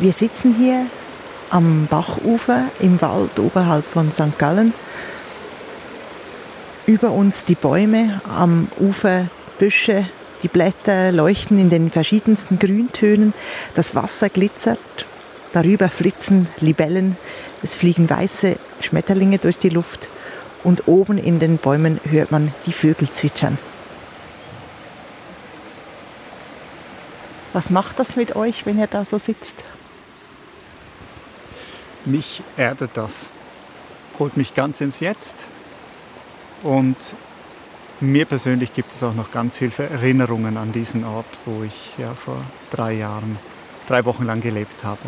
Wir sitzen hier am Bachufer im Wald oberhalb von St. Gallen. Über uns die Bäume, am Ufer Büsche, die Blätter leuchten in den verschiedensten Grüntönen, das Wasser glitzert, darüber flitzen Libellen, es fliegen weiße Schmetterlinge durch die Luft und oben in den Bäumen hört man die Vögel zwitschern. Was macht das mit euch, wenn ihr da so sitzt? Mich erdet das, holt mich ganz ins Jetzt und mir persönlich gibt es auch noch ganz viele Erinnerungen an diesen Ort, wo ich ja vor drei Jahren, drei Wochen lang gelebt habe.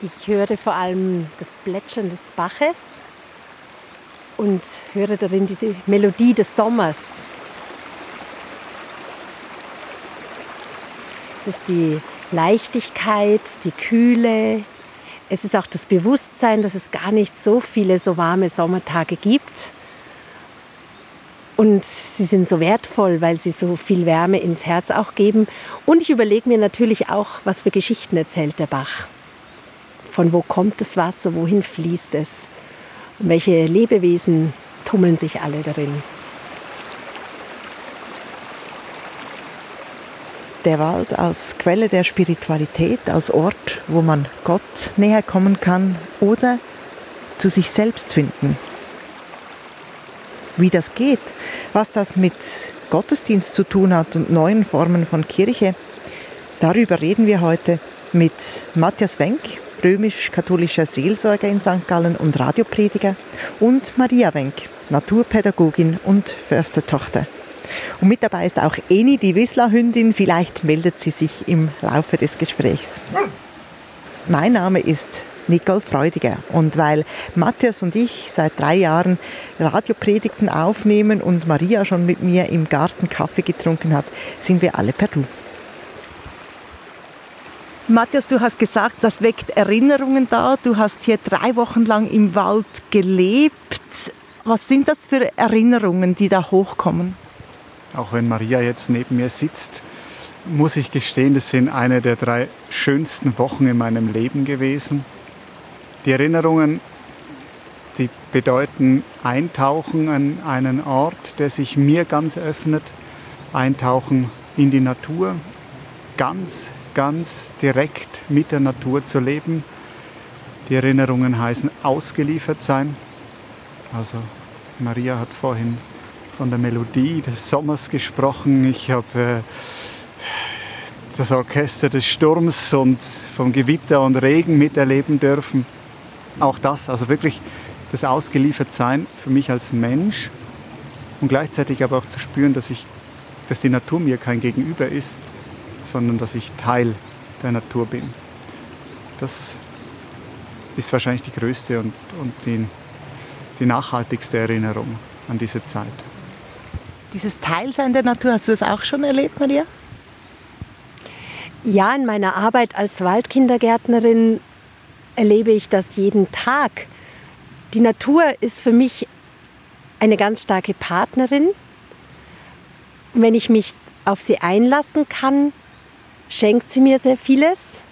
Ich höre vor allem das Plätschern des Baches und höre darin diese Melodie des Sommers. Es ist die Leichtigkeit, die Kühle. Es ist auch das Bewusstsein, dass es gar nicht so viele so warme Sommertage gibt und sie sind so wertvoll, weil sie so viel Wärme ins Herz auch geben. Und ich überlege mir natürlich auch, was für Geschichten erzählt der Bach. Von wo kommt das Wasser, wohin fließt es? Und welche Lebewesen tummeln sich alle darin? Der Wald als Quelle der Spiritualität, als Ort, wo man Gott näher kommen kann oder zu sich selbst finden wie das geht, was das mit Gottesdienst zu tun hat und neuen Formen von Kirche, darüber reden wir heute mit Matthias Wenk, römisch-katholischer Seelsorger in St. Gallen und Radioprediger, und Maria Wenk, Naturpädagogin und Förstertochter. Und mit dabei ist auch Eni, die Wisla-Hündin. Vielleicht meldet sie sich im Laufe des Gesprächs. Mein Name ist Nicole Freudiger. Und weil Matthias und ich seit drei Jahren Radiopredigten aufnehmen und Maria schon mit mir im Garten Kaffee getrunken hat, sind wir alle per Du. Matthias, du hast gesagt, das weckt Erinnerungen da. Du hast hier drei Wochen lang im Wald gelebt. Was sind das für Erinnerungen, die da hochkommen? Auch wenn Maria jetzt neben mir sitzt, muss ich gestehen, das sind eine der drei schönsten Wochen in meinem Leben gewesen. Die Erinnerungen, die bedeuten Eintauchen an einen Ort, der sich mir ganz öffnet, Eintauchen in die Natur, ganz, ganz direkt mit der Natur zu leben. Die Erinnerungen heißen ausgeliefert sein. Also Maria hat vorhin von der Melodie des Sommers gesprochen. Ich habe äh, das Orchester des Sturms und vom Gewitter und Regen miterleben dürfen auch das, also wirklich das Ausgeliefertsein für mich als Mensch und gleichzeitig aber auch zu spüren, dass, ich, dass die Natur mir kein Gegenüber ist, sondern dass ich Teil der Natur bin. Das ist wahrscheinlich die größte und, und die, die nachhaltigste Erinnerung an diese Zeit. Dieses Teilsein der Natur, hast du das auch schon erlebt, Maria? Ja, in meiner Arbeit als Waldkindergärtnerin erlebe ich das jeden Tag. Die Natur ist für mich eine ganz starke Partnerin. Wenn ich mich auf sie einlassen kann, schenkt sie mir sehr vieles.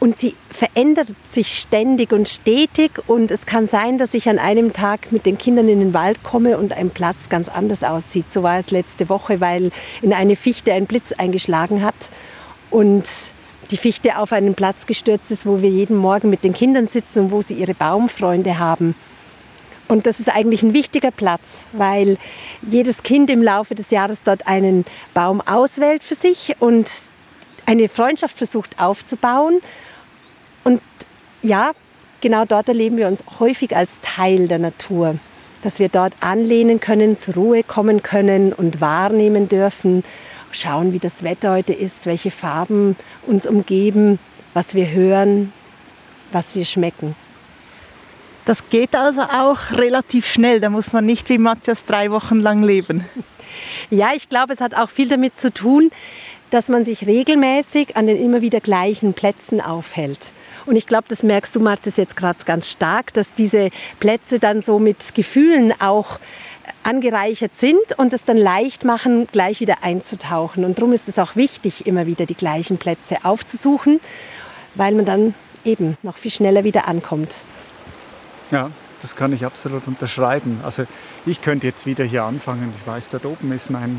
Und sie verändert sich ständig und stetig. Und es kann sein, dass ich an einem Tag mit den Kindern in den Wald komme und ein Platz ganz anders aussieht. So war es letzte Woche, weil in eine Fichte ein Blitz eingeschlagen hat. Und die Fichte auf einen Platz gestürzt ist, wo wir jeden Morgen mit den Kindern sitzen und wo sie ihre Baumfreunde haben. Und das ist eigentlich ein wichtiger Platz, weil jedes Kind im Laufe des Jahres dort einen Baum auswählt für sich und eine Freundschaft versucht aufzubauen. Ja, genau dort erleben wir uns häufig als Teil der Natur, dass wir dort anlehnen können, zur Ruhe kommen können und wahrnehmen dürfen schauen, wie das Wetter heute ist, welche Farben uns umgeben, was wir hören, was wir schmecken. Das geht also auch relativ schnell. Da muss man nicht wie Matthias drei Wochen lang leben. Ja, ich glaube, es hat auch viel damit zu tun, dass man sich regelmäßig an den immer wieder gleichen Plätzen aufhält. Und ich glaube, das merkst du, Matthias, jetzt gerade ganz stark, dass diese Plätze dann so mit Gefühlen auch angereichert sind und es dann leicht machen, gleich wieder einzutauchen. Und darum ist es auch wichtig, immer wieder die gleichen Plätze aufzusuchen, weil man dann eben noch viel schneller wieder ankommt. Ja, das kann ich absolut unterschreiben. Also ich könnte jetzt wieder hier anfangen. Ich weiß, dort oben ist mein,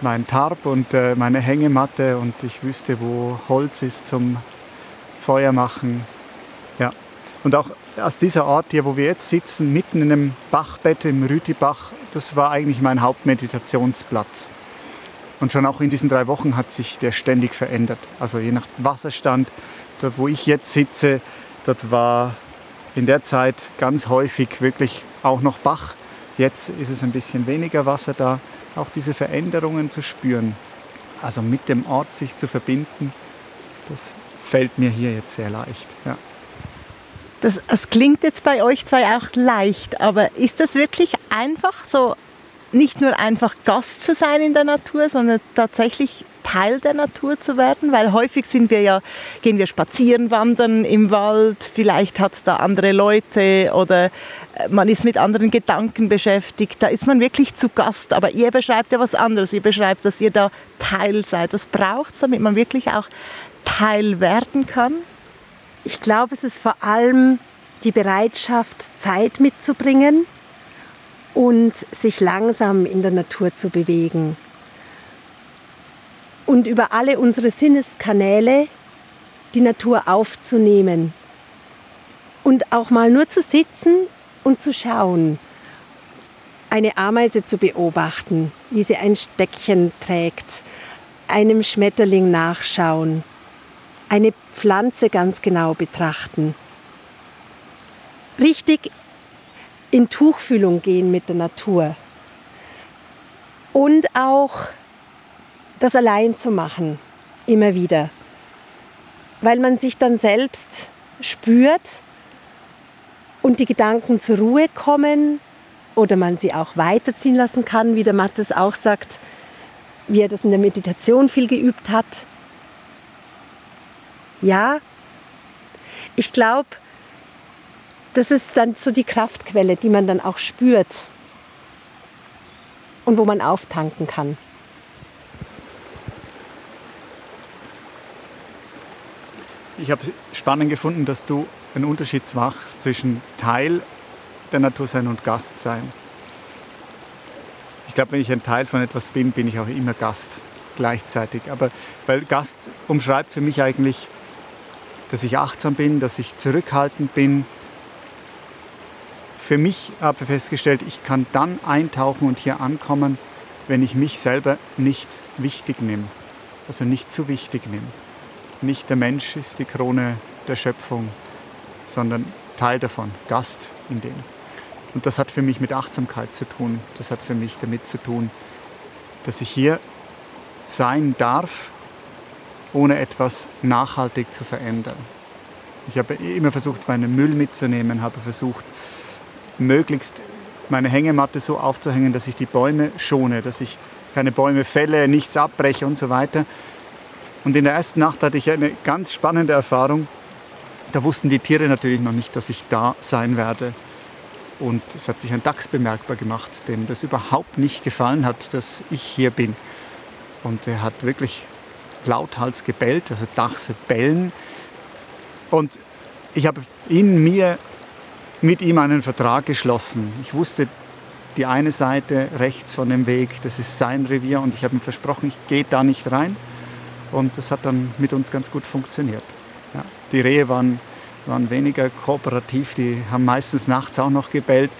mein Tarp und äh, meine Hängematte und ich wüsste, wo Holz ist zum Feuer machen. Ja. Und auch aus dieser Ort hier, wo wir jetzt sitzen, mitten in einem Bachbett im Rütibach, das war eigentlich mein Hauptmeditationsplatz. Und schon auch in diesen drei Wochen hat sich der ständig verändert. Also je nach Wasserstand, dort wo ich jetzt sitze, dort war in der Zeit ganz häufig wirklich auch noch Bach. Jetzt ist es ein bisschen weniger Wasser da. Auch diese Veränderungen zu spüren, also mit dem Ort sich zu verbinden, das fällt mir hier jetzt sehr leicht. Ja. Das, das klingt jetzt bei euch zwei auch leicht, aber ist das wirklich einfach, so nicht nur einfach Gast zu sein in der Natur, sondern tatsächlich Teil der Natur zu werden? Weil häufig sind wir ja, gehen wir spazieren, wandern im Wald, vielleicht hat es da andere Leute oder äh, man ist mit anderen Gedanken beschäftigt. Da ist man wirklich zu Gast. Aber ihr beschreibt ja was anderes. Ihr beschreibt, dass ihr da Teil seid. Was braucht es, damit man wirklich auch Teil werden kann? Ich glaube, es ist vor allem die Bereitschaft, Zeit mitzubringen und sich langsam in der Natur zu bewegen und über alle unsere Sinneskanäle die Natur aufzunehmen und auch mal nur zu sitzen und zu schauen, eine Ameise zu beobachten, wie sie ein Steckchen trägt, einem Schmetterling nachschauen, eine Pflanze ganz genau betrachten, richtig in Tuchfühlung gehen mit der Natur und auch das allein zu machen, immer wieder. Weil man sich dann selbst spürt und die Gedanken zur Ruhe kommen oder man sie auch weiterziehen lassen kann, wie der Mattes auch sagt, wie er das in der Meditation viel geübt hat. Ja, ich glaube, das ist dann so die Kraftquelle, die man dann auch spürt und wo man auftanken kann. Ich habe spannend gefunden, dass du einen Unterschied machst zwischen Teil der Natur sein und Gast sein. Ich glaube, wenn ich ein Teil von etwas bin, bin ich auch immer Gast gleichzeitig. Aber weil Gast umschreibt für mich eigentlich, dass ich achtsam bin, dass ich zurückhaltend bin. Für mich habe ich festgestellt, ich kann dann eintauchen und hier ankommen, wenn ich mich selber nicht wichtig nehme, also nicht zu wichtig nehme. Nicht der Mensch ist die Krone der Schöpfung, sondern Teil davon, Gast in dem. Und das hat für mich mit Achtsamkeit zu tun. Das hat für mich damit zu tun, dass ich hier sein darf, ohne etwas nachhaltig zu verändern. Ich habe immer versucht, meinen Müll mitzunehmen, habe versucht, möglichst meine Hängematte so aufzuhängen, dass ich die Bäume schone, dass ich keine Bäume fälle, nichts abbreche und so weiter. Und in der ersten Nacht hatte ich eine ganz spannende Erfahrung. Da wussten die Tiere natürlich noch nicht, dass ich da sein werde. Und es hat sich ein Dachs bemerkbar gemacht, dem das überhaupt nicht gefallen hat, dass ich hier bin. Und er hat wirklich lauthals gebellt, also Dachse bellen. Und ich habe in mir mit ihm einen Vertrag geschlossen. Ich wusste, die eine Seite rechts von dem Weg, das ist sein Revier und ich habe ihm versprochen, ich gehe da nicht rein. Und das hat dann mit uns ganz gut funktioniert. Ja. Die Rehe waren, waren weniger kooperativ, die haben meistens nachts auch noch gebellt,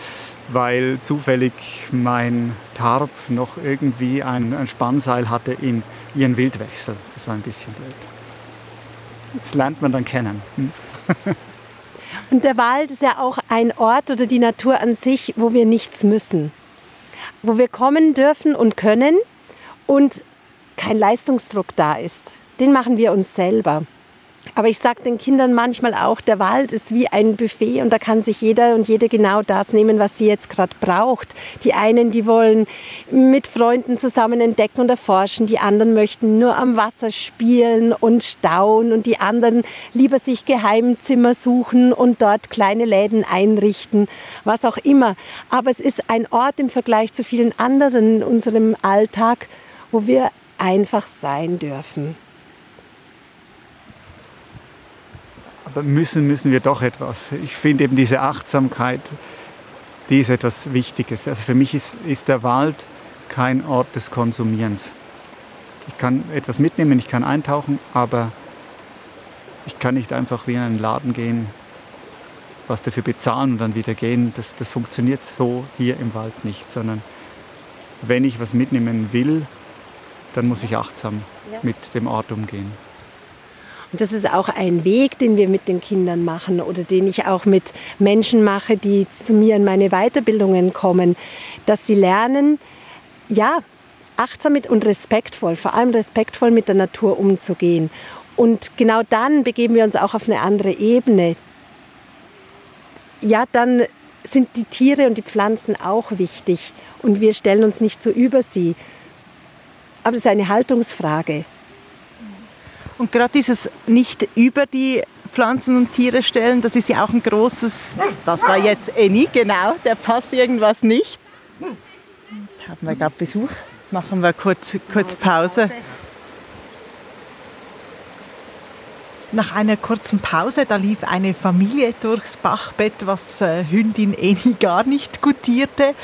weil zufällig mein Tarp noch irgendwie ein, ein Spannseil hatte in ihren Wildwechsel. Das war ein bisschen blöd. Das lernt man dann kennen. Hm. Und der Wald ist ja auch ein Ort oder die Natur an sich, wo wir nichts müssen. Wo wir kommen dürfen und können und kein Leistungsdruck da ist. Den machen wir uns selber. Aber ich sage den Kindern manchmal auch, der Wald ist wie ein Buffet und da kann sich jeder und jede genau das nehmen, was sie jetzt gerade braucht. Die einen, die wollen mit Freunden zusammen entdecken und erforschen, die anderen möchten nur am Wasser spielen und staunen und die anderen lieber sich Geheimzimmer suchen und dort kleine Läden einrichten, was auch immer. Aber es ist ein Ort im Vergleich zu vielen anderen in unserem Alltag, wo wir einfach sein dürfen. Aber müssen, müssen wir doch etwas. Ich finde eben diese Achtsamkeit, die ist etwas Wichtiges. Also für mich ist, ist der Wald kein Ort des Konsumierens. Ich kann etwas mitnehmen, ich kann eintauchen, aber ich kann nicht einfach wie in einen Laden gehen, was dafür bezahlen und dann wieder gehen. Das, das funktioniert so hier im Wald nicht, sondern wenn ich was mitnehmen will, dann muss ich achtsam mit dem Ort umgehen. Und das ist auch ein Weg, den wir mit den Kindern machen oder den ich auch mit Menschen mache, die zu mir in meine Weiterbildungen kommen, dass sie lernen, ja, achtsam mit und respektvoll, vor allem respektvoll mit der Natur umzugehen. Und genau dann begeben wir uns auch auf eine andere Ebene. Ja, dann sind die Tiere und die Pflanzen auch wichtig und wir stellen uns nicht so über sie. Aber es ist eine Haltungsfrage. Und gerade dieses nicht über die Pflanzen und Tiere stellen, das ist ja auch ein großes, das war jetzt Eni, genau, der passt irgendwas nicht. Haben wir gerade Besuch, machen wir kurz, kurz Pause. Nach einer kurzen Pause, da lief eine Familie durchs Bachbett, was äh, Hündin Eni gar nicht gutierte.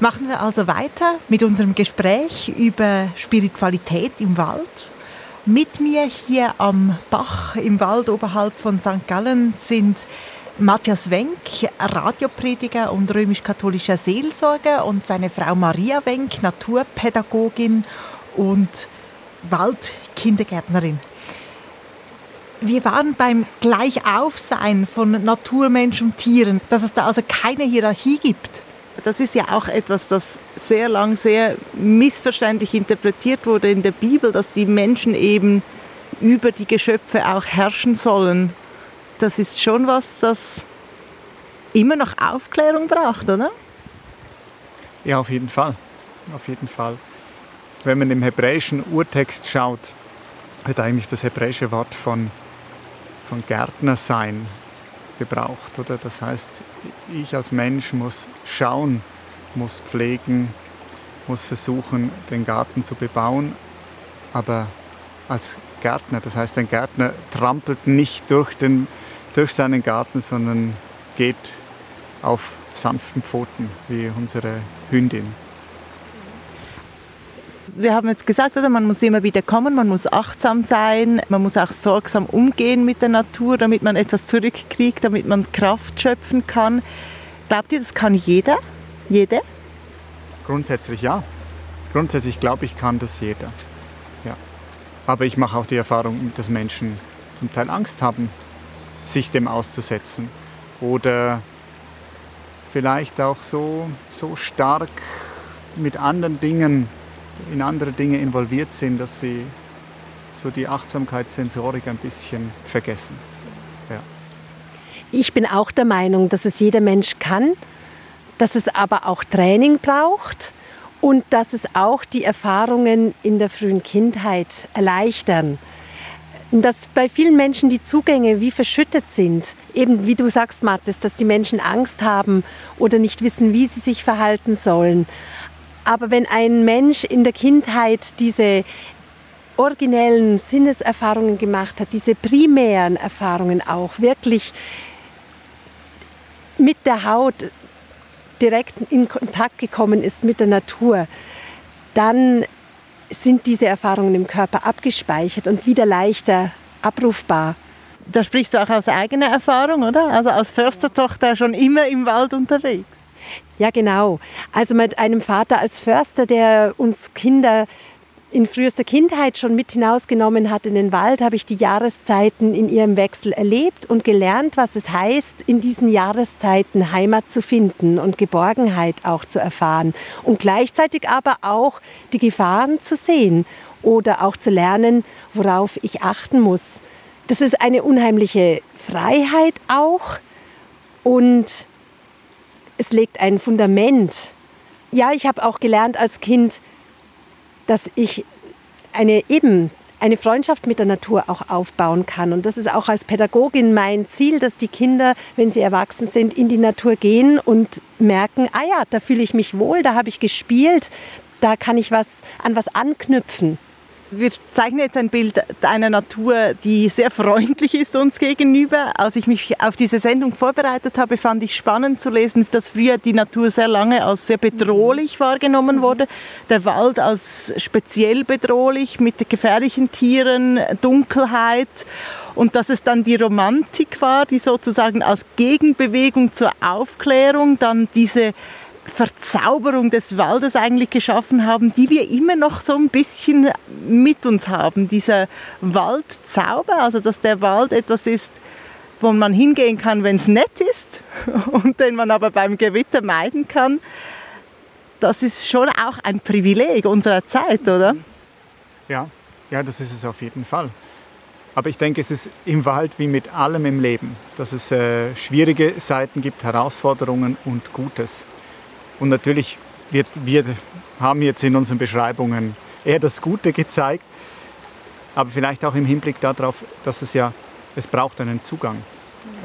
Machen wir also weiter mit unserem Gespräch über Spiritualität im Wald. Mit mir hier am Bach im Wald oberhalb von St. Gallen sind Matthias Wenk, Radioprediger und römisch-katholischer Seelsorger und seine Frau Maria Wenk, Naturpädagogin und Waldkindergärtnerin. Wir waren beim Gleichaufsein von Natur, Mensch und Tieren, dass es da also keine Hierarchie gibt. Das ist ja auch etwas, das sehr lang sehr missverständlich interpretiert wurde in der Bibel, dass die Menschen eben über die Geschöpfe auch herrschen sollen. Das ist schon was, das immer noch Aufklärung braucht, oder? Ja, auf jeden Fall. Auf jeden Fall. Wenn man im hebräischen Urtext schaut, wird eigentlich das hebräische Wort von, von Gärtner sein gebraucht. Oder? Das heißt, ich als Mensch muss schauen, muss pflegen, muss versuchen, den Garten zu bebauen, aber als Gärtner, das heißt, ein Gärtner trampelt nicht durch, den, durch seinen Garten, sondern geht auf sanften Pfoten wie unsere Hündin wir haben jetzt gesagt, oder, man muss immer wieder kommen, man muss achtsam sein, man muss auch sorgsam umgehen mit der Natur, damit man etwas zurückkriegt, damit man Kraft schöpfen kann. Glaubt ihr, das kann jeder? Jede? Grundsätzlich ja. Grundsätzlich glaube ich, kann das jeder. Ja. Aber ich mache auch die Erfahrung, dass Menschen zum Teil Angst haben, sich dem auszusetzen. Oder vielleicht auch so, so stark mit anderen Dingen in andere Dinge involviert sind, dass sie so die Achtsamkeitssensorik ein bisschen vergessen. Ja. Ich bin auch der Meinung, dass es jeder Mensch kann, dass es aber auch Training braucht und dass es auch die Erfahrungen in der frühen Kindheit erleichtern. Dass bei vielen Menschen die Zugänge wie verschüttet sind. Eben wie du sagst, Mathis, dass die Menschen Angst haben oder nicht wissen, wie sie sich verhalten sollen. Aber wenn ein Mensch in der Kindheit diese originellen Sinneserfahrungen gemacht hat, diese primären Erfahrungen auch wirklich mit der Haut direkt in Kontakt gekommen ist mit der Natur, dann sind diese Erfahrungen im Körper abgespeichert und wieder leichter abrufbar. Da sprichst du auch aus eigener Erfahrung, oder? Also als Förstertochter schon immer im Wald unterwegs. Ja, genau. Also mit einem Vater als Förster, der uns Kinder in frühester Kindheit schon mit hinausgenommen hat in den Wald, habe ich die Jahreszeiten in ihrem Wechsel erlebt und gelernt, was es heißt, in diesen Jahreszeiten Heimat zu finden und Geborgenheit auch zu erfahren und gleichzeitig aber auch die Gefahren zu sehen oder auch zu lernen, worauf ich achten muss. Das ist eine unheimliche Freiheit auch und es legt ein Fundament. Ja, ich habe auch gelernt als Kind, dass ich eine eben eine Freundschaft mit der Natur auch aufbauen kann. Und das ist auch als Pädagogin mein Ziel, dass die Kinder, wenn sie erwachsen sind, in die Natur gehen und merken, ah ja, da fühle ich mich wohl, da habe ich gespielt, da kann ich was an was anknüpfen wir zeichnen jetzt ein Bild einer Natur, die sehr freundlich ist uns gegenüber. Als ich mich auf diese Sendung vorbereitet habe, fand ich spannend zu lesen, dass früher die Natur sehr lange als sehr bedrohlich wahrgenommen wurde. Der Wald als speziell bedrohlich mit gefährlichen Tieren, Dunkelheit und dass es dann die Romantik war, die sozusagen als Gegenbewegung zur Aufklärung dann diese Verzauberung des Waldes eigentlich geschaffen haben, die wir immer noch so ein bisschen mit uns haben. Dieser Waldzauber, also dass der Wald etwas ist, wo man hingehen kann, wenn es nett ist und den man aber beim Gewitter meiden kann. Das ist schon auch ein Privileg unserer Zeit, oder? Ja, ja, das ist es auf jeden Fall. Aber ich denke, es ist im Wald wie mit allem im Leben, dass es äh, schwierige Seiten gibt, Herausforderungen und Gutes. Und natürlich, wird, wir haben jetzt in unseren Beschreibungen eher das Gute gezeigt, aber vielleicht auch im Hinblick darauf, dass es ja, es braucht einen Zugang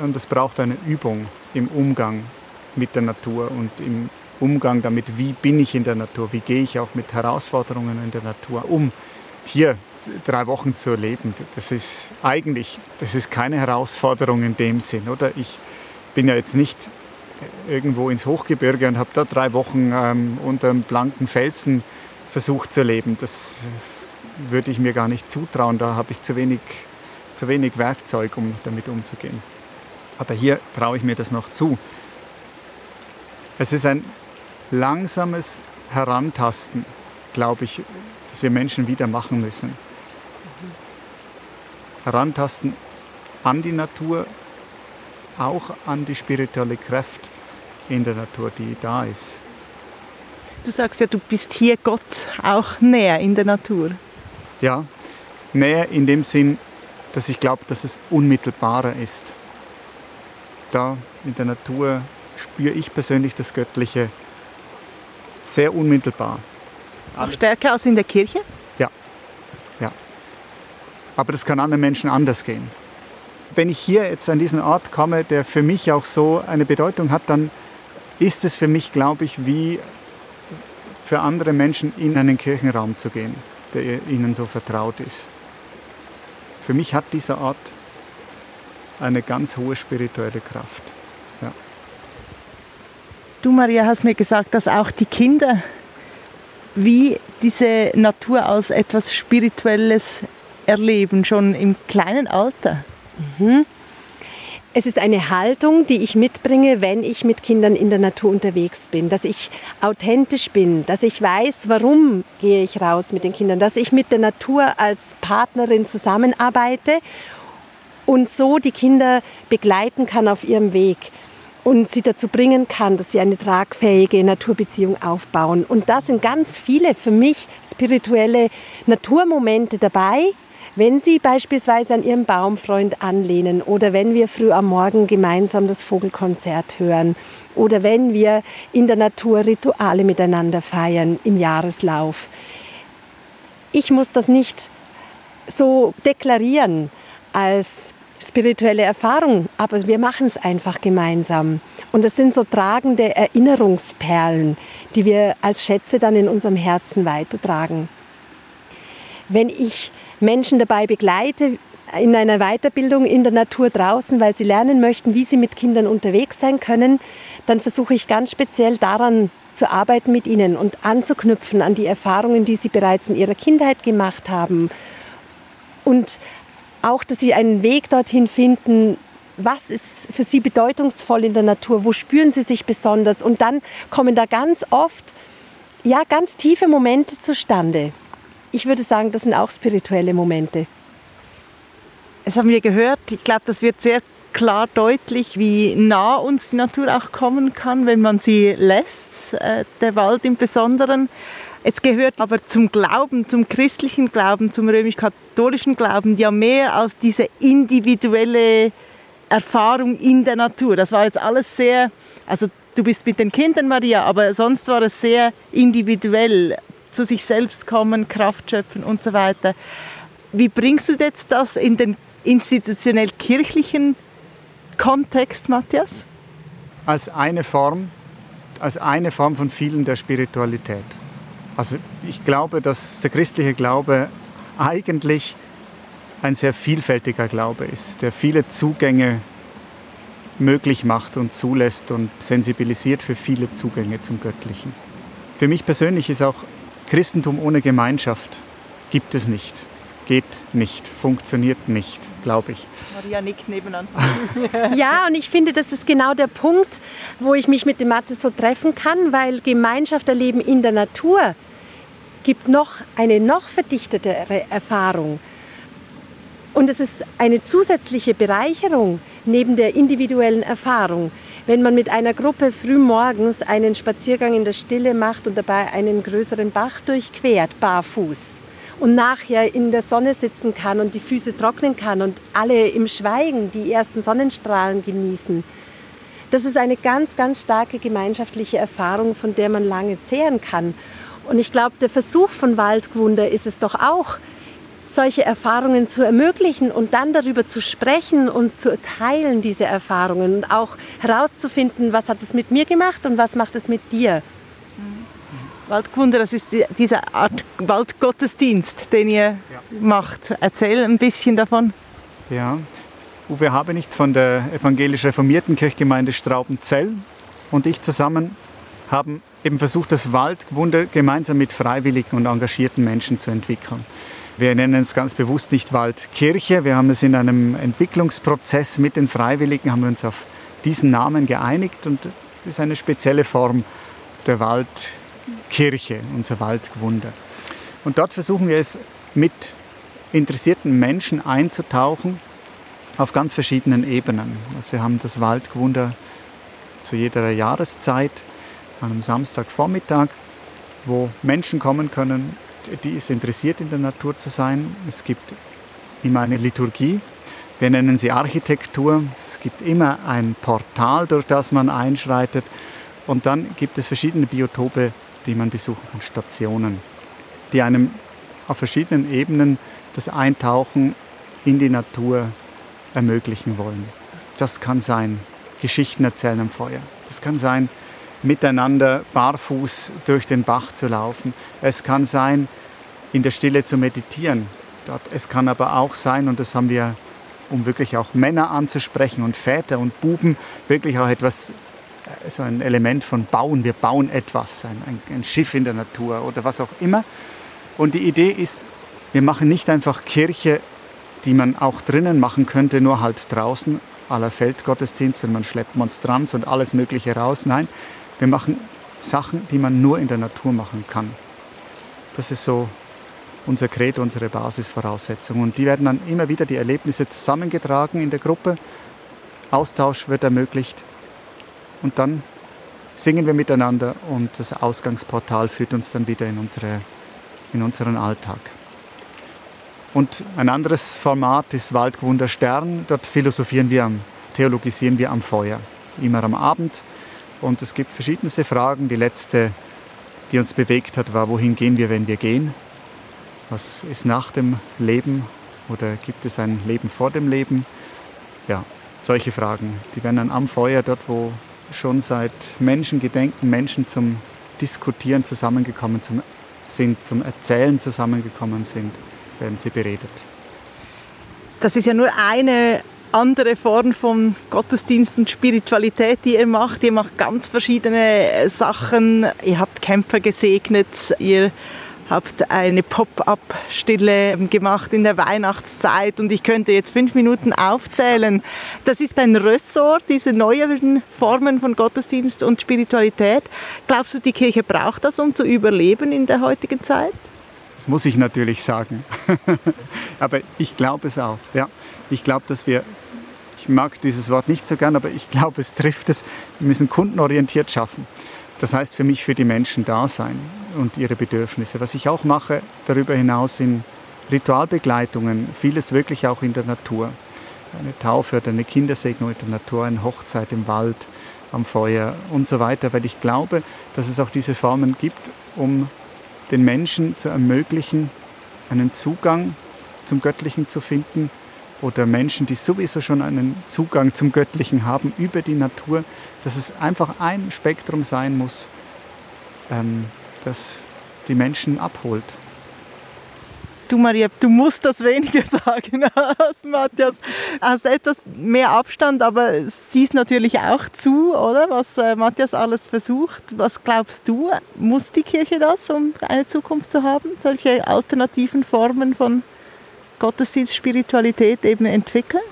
und es braucht eine Übung im Umgang mit der Natur und im Umgang damit, wie bin ich in der Natur, wie gehe ich auch mit Herausforderungen in der Natur um. Hier drei Wochen zu erleben, das ist eigentlich, das ist keine Herausforderung in dem Sinn, oder? Ich bin ja jetzt nicht irgendwo ins Hochgebirge und habe da drei Wochen ähm, unter einem blanken Felsen versucht zu leben. Das würde ich mir gar nicht zutrauen. Da habe ich zu wenig, zu wenig Werkzeug, um damit umzugehen. Aber hier traue ich mir das noch zu. Es ist ein langsames Herantasten, glaube ich, das wir Menschen wieder machen müssen. Herantasten an die Natur, auch an die spirituelle Kraft in der Natur, die da ist. Du sagst ja, du bist hier Gott auch näher in der Natur. Ja, näher in dem Sinn, dass ich glaube, dass es unmittelbarer ist. Da in der Natur spüre ich persönlich das Göttliche sehr unmittelbar. Auch stärker als in der Kirche? Ja, ja. Aber das kann anderen Menschen anders gehen. Wenn ich hier jetzt an diesen Ort komme, der für mich auch so eine Bedeutung hat, dann ist es für mich, glaube ich, wie für andere Menschen in einen Kirchenraum zu gehen, der ihnen so vertraut ist. Für mich hat dieser Ort eine ganz hohe spirituelle Kraft. Ja. Du, Maria, hast mir gesagt, dass auch die Kinder wie diese Natur als etwas Spirituelles erleben, schon im kleinen Alter. Mhm. Es ist eine Haltung, die ich mitbringe, wenn ich mit Kindern in der Natur unterwegs bin, dass ich authentisch bin, dass ich weiß, warum gehe ich raus mit den Kindern, dass ich mit der Natur als Partnerin zusammenarbeite und so die Kinder begleiten kann auf ihrem Weg und sie dazu bringen kann, dass sie eine tragfähige Naturbeziehung aufbauen. Und da sind ganz viele für mich spirituelle Naturmomente dabei, wenn Sie beispielsweise an Ihrem Baumfreund anlehnen oder wenn wir früh am Morgen gemeinsam das Vogelkonzert hören oder wenn wir in der Natur Rituale miteinander feiern im Jahreslauf. Ich muss das nicht so deklarieren als spirituelle Erfahrung, aber wir machen es einfach gemeinsam. Und es sind so tragende Erinnerungsperlen, die wir als Schätze dann in unserem Herzen weitertragen. Wenn ich Menschen dabei begleite in einer Weiterbildung in der Natur draußen, weil sie lernen möchten, wie sie mit Kindern unterwegs sein können, dann versuche ich ganz speziell daran zu arbeiten mit ihnen und anzuknüpfen an die Erfahrungen, die sie bereits in ihrer Kindheit gemacht haben. Und auch, dass sie einen Weg dorthin finden, was ist für sie bedeutungsvoll in der Natur, wo spüren sie sich besonders. Und dann kommen da ganz oft ja, ganz tiefe Momente zustande ich würde sagen, das sind auch spirituelle Momente. Es haben wir gehört, ich glaube, das wird sehr klar deutlich, wie nah uns die Natur auch kommen kann, wenn man sie lässt, äh, der Wald im Besonderen. Es gehört aber zum Glauben, zum christlichen Glauben, zum römisch-katholischen Glauben ja mehr als diese individuelle Erfahrung in der Natur. Das war jetzt alles sehr, also du bist mit den Kindern, Maria, aber sonst war es sehr individuell, zu sich selbst kommen, Kraft schöpfen und so weiter. Wie bringst du jetzt das in den institutionell kirchlichen Kontext, Matthias? Als eine Form, als eine Form von vielen der Spiritualität. Also ich glaube, dass der christliche Glaube eigentlich ein sehr vielfältiger Glaube ist, der viele Zugänge möglich macht und zulässt und sensibilisiert für viele Zugänge zum Göttlichen. Für mich persönlich ist auch Christentum ohne Gemeinschaft gibt es nicht, geht nicht, funktioniert nicht, glaube ich. Maria nickt nebenan. ja, und ich finde, das ist genau der Punkt, wo ich mich mit dem Mathe so treffen kann, weil Gemeinschaft erleben in der Natur gibt noch eine noch verdichtetere Erfahrung. Und es ist eine zusätzliche Bereicherung neben der individuellen Erfahrung. Wenn man mit einer Gruppe früh morgens einen Spaziergang in der Stille macht und dabei einen größeren Bach durchquert, barfuß, und nachher in der Sonne sitzen kann und die Füße trocknen kann und alle im Schweigen die ersten Sonnenstrahlen genießen, das ist eine ganz, ganz starke gemeinschaftliche Erfahrung, von der man lange zehren kann. Und ich glaube, der Versuch von Waldgwunder ist es doch auch, solche Erfahrungen zu ermöglichen und dann darüber zu sprechen und zu teilen, diese Erfahrungen und auch herauszufinden, was hat es mit mir gemacht und was macht es mit dir. Waldgwunder, das ist die, diese Art Waldgottesdienst, den ihr ja. macht. Erzähl ein bisschen davon. Ja, Uwe Habenicht von der evangelisch reformierten Kirchgemeinde Straubenzell und ich zusammen haben eben versucht, das Waldwunder gemeinsam mit freiwilligen und engagierten Menschen zu entwickeln. Wir nennen es ganz bewusst nicht Waldkirche. Wir haben es in einem Entwicklungsprozess mit den Freiwilligen, haben wir uns auf diesen Namen geeinigt und das ist eine spezielle Form der Waldkirche, unser Waldwunder. Und dort versuchen wir es mit interessierten Menschen einzutauchen auf ganz verschiedenen Ebenen. Also wir haben das Waldwunder zu jeder Jahreszeit, an einem Samstagvormittag, wo Menschen kommen können, die ist interessiert in der Natur zu sein. Es gibt immer eine Liturgie. Wir nennen sie Architektur. Es gibt immer ein Portal, durch das man einschreitet. Und dann gibt es verschiedene Biotope, die man besuchen kann, Stationen, die einem auf verschiedenen Ebenen das Eintauchen in die Natur ermöglichen wollen. Das kann sein Geschichten erzählen am Feuer. Das kann sein miteinander barfuß durch den Bach zu laufen. Es kann sein, in der Stille zu meditieren. Es kann aber auch sein, und das haben wir, um wirklich auch Männer anzusprechen und Väter und Buben, wirklich auch etwas, äh, so ein Element von Bauen. Wir bauen etwas, ein, ein, Schiff in der Natur oder was auch immer. Und die Idee ist, wir machen nicht einfach Kirche, die man auch drinnen machen könnte, nur halt draußen, aller Feldgottesdienst und man schleppt Monstranz und alles Mögliche raus. Nein, wir machen Sachen, die man nur in der Natur machen kann. Das ist so unser Credo, unsere Basisvoraussetzung. Und die werden dann immer wieder die Erlebnisse zusammengetragen in der Gruppe. Austausch wird ermöglicht. Und dann singen wir miteinander und das Ausgangsportal führt uns dann wieder in, unsere, in unseren Alltag. Und ein anderes Format ist Waldgewunder Stern. Dort philosophieren wir, theologisieren wir am Feuer. Immer am Abend und es gibt verschiedenste Fragen. Die letzte, die uns bewegt hat, war, wohin gehen wir, wenn wir gehen? Was ist nach dem Leben oder gibt es ein Leben vor dem Leben? Ja, solche Fragen. Die werden dann am Feuer, dort wo schon seit Menschengedenken Menschen zum Diskutieren zusammengekommen sind, zum Erzählen zusammengekommen sind, werden sie beredet. Das ist ja nur eine andere Form von Gottesdienst und Spiritualität, die ihr macht. Ihr macht ganz verschiedene Sachen. Ihr habt Camper gesegnet, ihr habt eine Pop-up-Stille gemacht in der Weihnachtszeit und ich könnte jetzt fünf Minuten aufzählen. Das ist ein Ressort, diese neuen Formen von Gottesdienst und Spiritualität. Glaubst du, die Kirche braucht das, um zu überleben in der heutigen Zeit? Das muss ich natürlich sagen. Aber ich glaube es auch. Ja. Ich glaube, dass wir Ich mag dieses Wort nicht so gern, aber ich glaube, es trifft es. Wir müssen kundenorientiert schaffen. Das heißt für mich, für die Menschen da sein und ihre Bedürfnisse. Was ich auch mache, darüber hinaus sind Ritualbegleitungen, vieles wirklich auch in der Natur. Eine Taufe oder eine Kindersegnung in der Natur, eine Hochzeit im Wald, am Feuer und so weiter, weil ich glaube, dass es auch diese Formen gibt, um den Menschen zu ermöglichen, einen Zugang zum Göttlichen zu finden oder Menschen, die sowieso schon einen Zugang zum Göttlichen haben über die Natur, dass es einfach ein Spektrum sein muss, ähm, das die Menschen abholt. Du Maria, du musst das weniger sagen als Matthias. Hast etwas mehr Abstand, aber siehst natürlich auch zu, oder? Was äh, Matthias alles versucht. Was glaubst du, muss die Kirche das, um eine Zukunft zu haben? Solche alternativen Formen von Gottesdienst, Spiritualität eben entwickeln?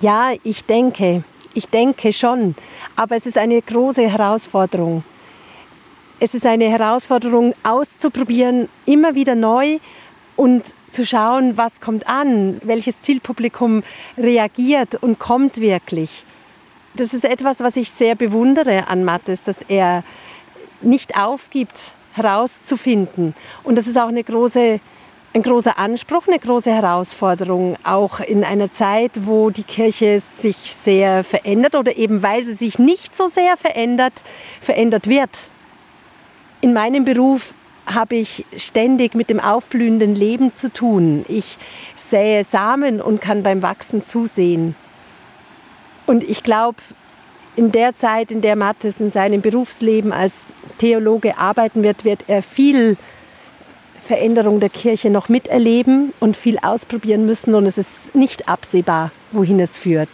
Ja, ich denke. Ich denke schon. Aber es ist eine große Herausforderung es ist eine Herausforderung auszuprobieren, immer wieder neu und zu schauen, was kommt an, welches Zielpublikum reagiert und kommt wirklich. Das ist etwas, was ich sehr bewundere an Mattes, dass er nicht aufgibt, herauszufinden. Und das ist auch eine große, ein großer Anspruch, eine große Herausforderung, auch in einer Zeit, wo die Kirche sich sehr verändert oder eben weil sie sich nicht so sehr verändert, verändert wird in meinem Beruf habe ich ständig mit dem aufblühenden Leben zu tun. Ich sähe Samen und kann beim Wachsen zusehen. Und ich glaube, in der Zeit, in der Mattes in seinem Berufsleben als Theologe arbeiten wird, wird er viel Veränderung der Kirche noch miterleben und viel ausprobieren müssen. Und es ist nicht absehbar, wohin es führt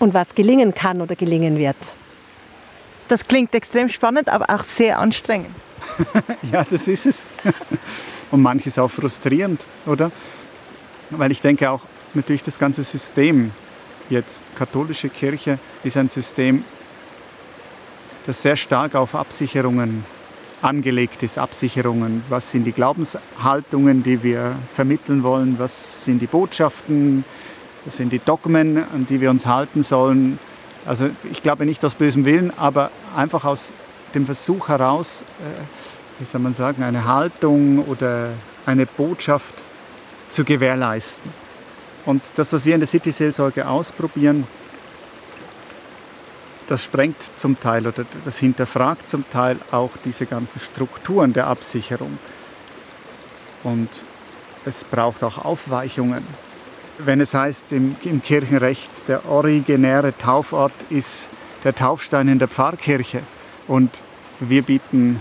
und was gelingen kann oder gelingen wird. Das klingt extrem spannend, aber auch sehr anstrengend. ja, das ist es. Und manches auch frustrierend, oder? Weil ich denke auch natürlich das ganze System, jetzt katholische Kirche, ist ein System, das sehr stark auf Absicherungen angelegt ist. Absicherungen, was sind die Glaubenshaltungen, die wir vermitteln wollen, was sind die Botschaften, was sind die Dogmen, an die wir uns halten sollen, also ich glaube nicht aus bösem Willen, aber einfach aus dem Versuch heraus, äh, wie soll man sagen, eine Haltung oder eine Botschaft zu gewährleisten. Und das, was wir in der City-Seelsorge ausprobieren, das sprengt zum Teil oder das hinterfragt zum Teil auch diese ganzen Strukturen der Absicherung. Und es braucht auch Aufweichungen wenn es heißt im, im Kirchenrecht, der originäre Taufort ist der Taufstein in der Pfarrkirche und wir bieten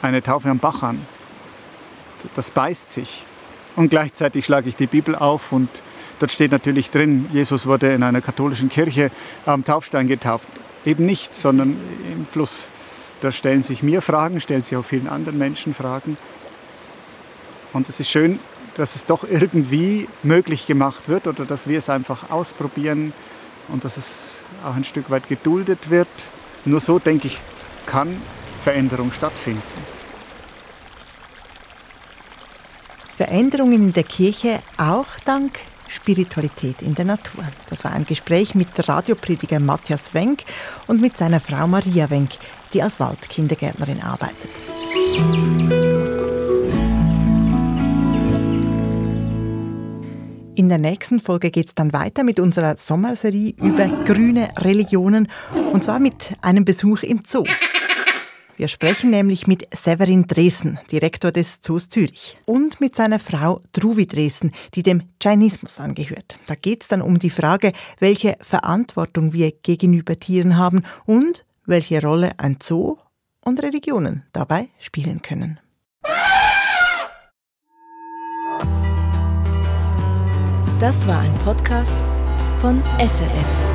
eine Taufe am Bach an. Das beißt sich. Und gleichzeitig schlage ich die Bibel auf und dort steht natürlich drin, Jesus wurde in einer katholischen Kirche am Taufstein getauft. Eben nicht, sondern im Fluss. Da stellen sich mir Fragen, stellen sich auch vielen anderen Menschen Fragen. Und es ist schön, dass es doch irgendwie möglich gemacht wird oder dass wir es einfach ausprobieren und dass es auch ein Stück weit geduldet wird. Nur so, denke ich, kann Veränderung stattfinden. Veränderungen in der Kirche auch dank Spiritualität in der Natur. Das war ein Gespräch mit Radioprediger Matthias Wenk und mit seiner Frau Maria Wenk, die als Waldkindergärtnerin arbeitet. In der nächsten Folge geht es dann weiter mit unserer Sommerserie über grüne Religionen und zwar mit einem Besuch im Zoo. Wir sprechen nämlich mit Severin Dresen, Direktor des Zoos Zürich, und mit seiner Frau Druvi Dresen, die dem Jainismus angehört. Da geht es dann um die Frage, welche Verantwortung wir gegenüber Tieren haben und welche Rolle ein Zoo und Religionen dabei spielen können. Das war ein Podcast von SRF.